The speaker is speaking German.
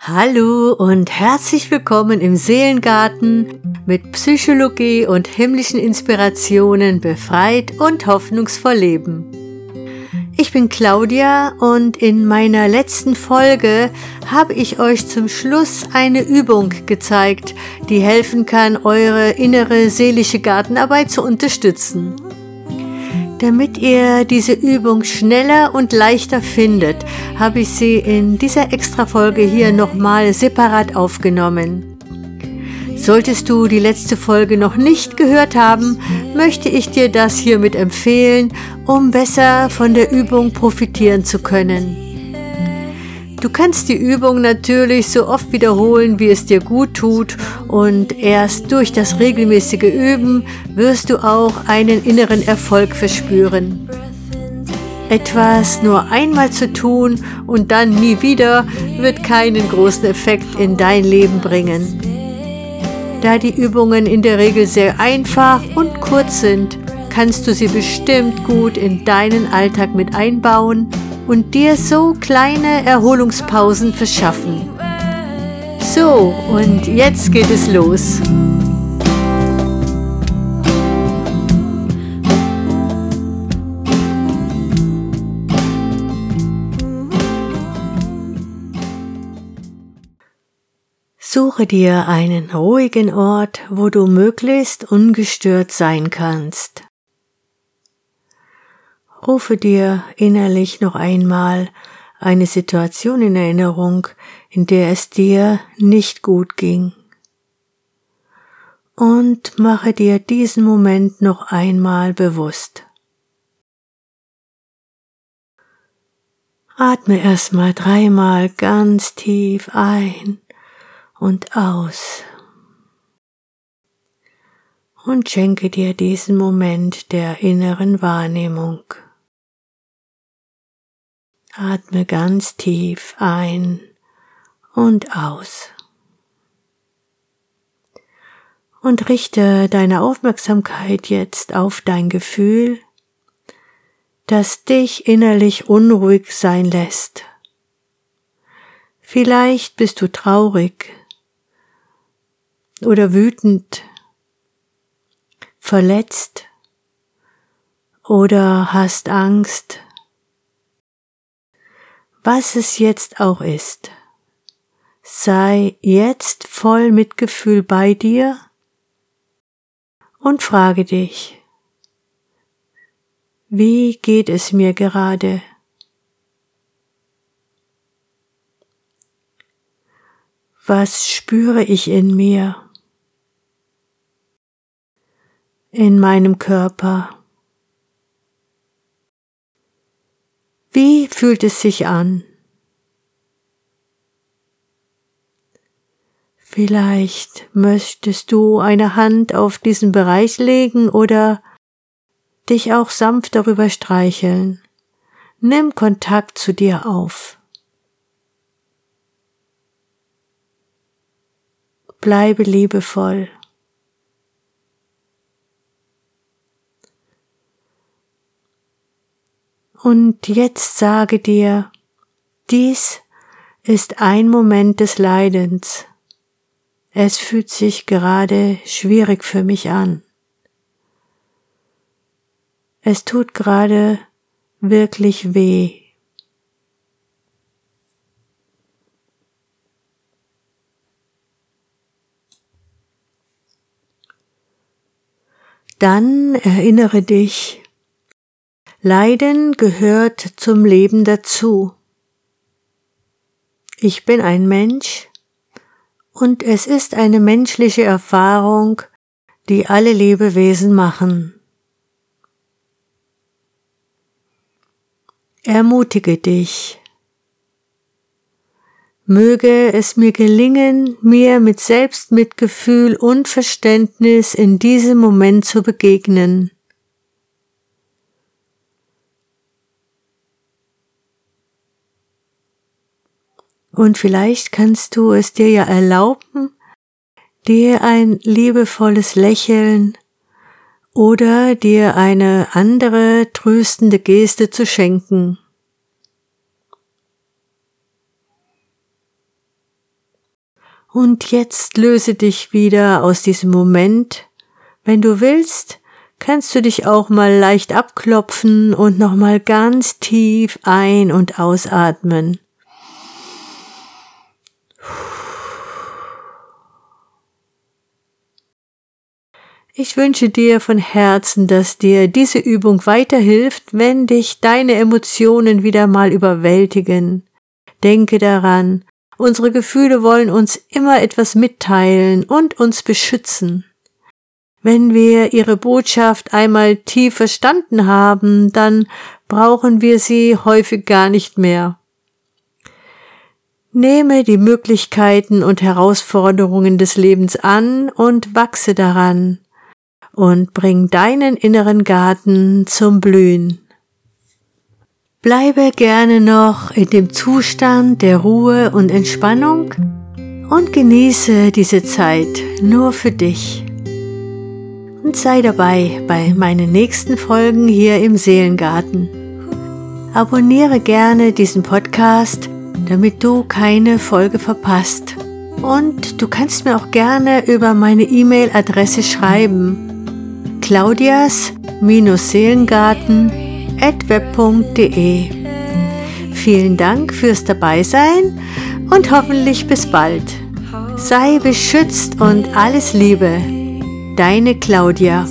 Hallo und herzlich willkommen im Seelengarten mit Psychologie und himmlischen Inspirationen befreit und hoffnungsvoll leben. Ich bin Claudia und in meiner letzten Folge habe ich euch zum Schluss eine Übung gezeigt, die helfen kann, eure innere seelische Gartenarbeit zu unterstützen. Damit ihr diese Übung schneller und leichter findet, habe ich sie in dieser Extra-Folge hier nochmal separat aufgenommen. Solltest du die letzte Folge noch nicht gehört haben, möchte ich dir das hiermit empfehlen, um besser von der Übung profitieren zu können. Du kannst die Übung natürlich so oft wiederholen, wie es dir gut tut und erst durch das regelmäßige Üben wirst du auch einen inneren Erfolg verspüren. Etwas nur einmal zu tun und dann nie wieder wird keinen großen Effekt in dein Leben bringen. Da die Übungen in der Regel sehr einfach und kurz sind, kannst du sie bestimmt gut in deinen Alltag mit einbauen und dir so kleine Erholungspausen verschaffen. So, und jetzt geht es los. Suche dir einen ruhigen Ort, wo du möglichst ungestört sein kannst. Rufe dir innerlich noch einmal eine Situation in Erinnerung, in der es dir nicht gut ging. Und mache dir diesen Moment noch einmal bewusst. Atme erstmal dreimal ganz tief ein und aus. Und schenke dir diesen Moment der inneren Wahrnehmung. Atme ganz tief ein und aus. Und richte deine Aufmerksamkeit jetzt auf dein Gefühl, das dich innerlich unruhig sein lässt. Vielleicht bist du traurig oder wütend, verletzt oder hast Angst was es jetzt auch ist. Sei jetzt voll Mitgefühl bei dir und frage dich, wie geht es mir gerade? Was spüre ich in mir? In meinem Körper? Wie fühlt es sich an? Vielleicht möchtest du eine Hand auf diesen Bereich legen oder dich auch sanft darüber streicheln. Nimm Kontakt zu dir auf. Bleibe liebevoll. Und jetzt sage dir, dies ist ein Moment des Leidens. Es fühlt sich gerade schwierig für mich an. Es tut gerade wirklich weh. Dann erinnere dich, Leiden gehört zum Leben dazu. Ich bin ein Mensch und es ist eine menschliche Erfahrung, die alle Lebewesen machen. Ermutige dich. Möge es mir gelingen, mir mit Selbstmitgefühl und Verständnis in diesem Moment zu begegnen. Und vielleicht kannst du es dir ja erlauben, dir ein liebevolles Lächeln oder dir eine andere tröstende Geste zu schenken. Und jetzt löse dich wieder aus diesem Moment. Wenn du willst, kannst du dich auch mal leicht abklopfen und nochmal ganz tief ein- und ausatmen. Ich wünsche dir von Herzen, dass dir diese Übung weiterhilft, wenn dich deine Emotionen wieder mal überwältigen. Denke daran, unsere Gefühle wollen uns immer etwas mitteilen und uns beschützen. Wenn wir ihre Botschaft einmal tief verstanden haben, dann brauchen wir sie häufig gar nicht mehr. Nehme die Möglichkeiten und Herausforderungen des Lebens an und wachse daran und bring deinen inneren Garten zum Blühen. Bleibe gerne noch in dem Zustand der Ruhe und Entspannung und genieße diese Zeit nur für dich. Und sei dabei bei meinen nächsten Folgen hier im Seelengarten. Abonniere gerne diesen Podcast, damit du keine Folge verpasst. Und du kannst mir auch gerne über meine E-Mail-Adresse schreiben claudias-seelengarten.web.de. Vielen Dank fürs Dabeisein und hoffentlich bis bald. Sei beschützt und alles Liebe. Deine Claudia.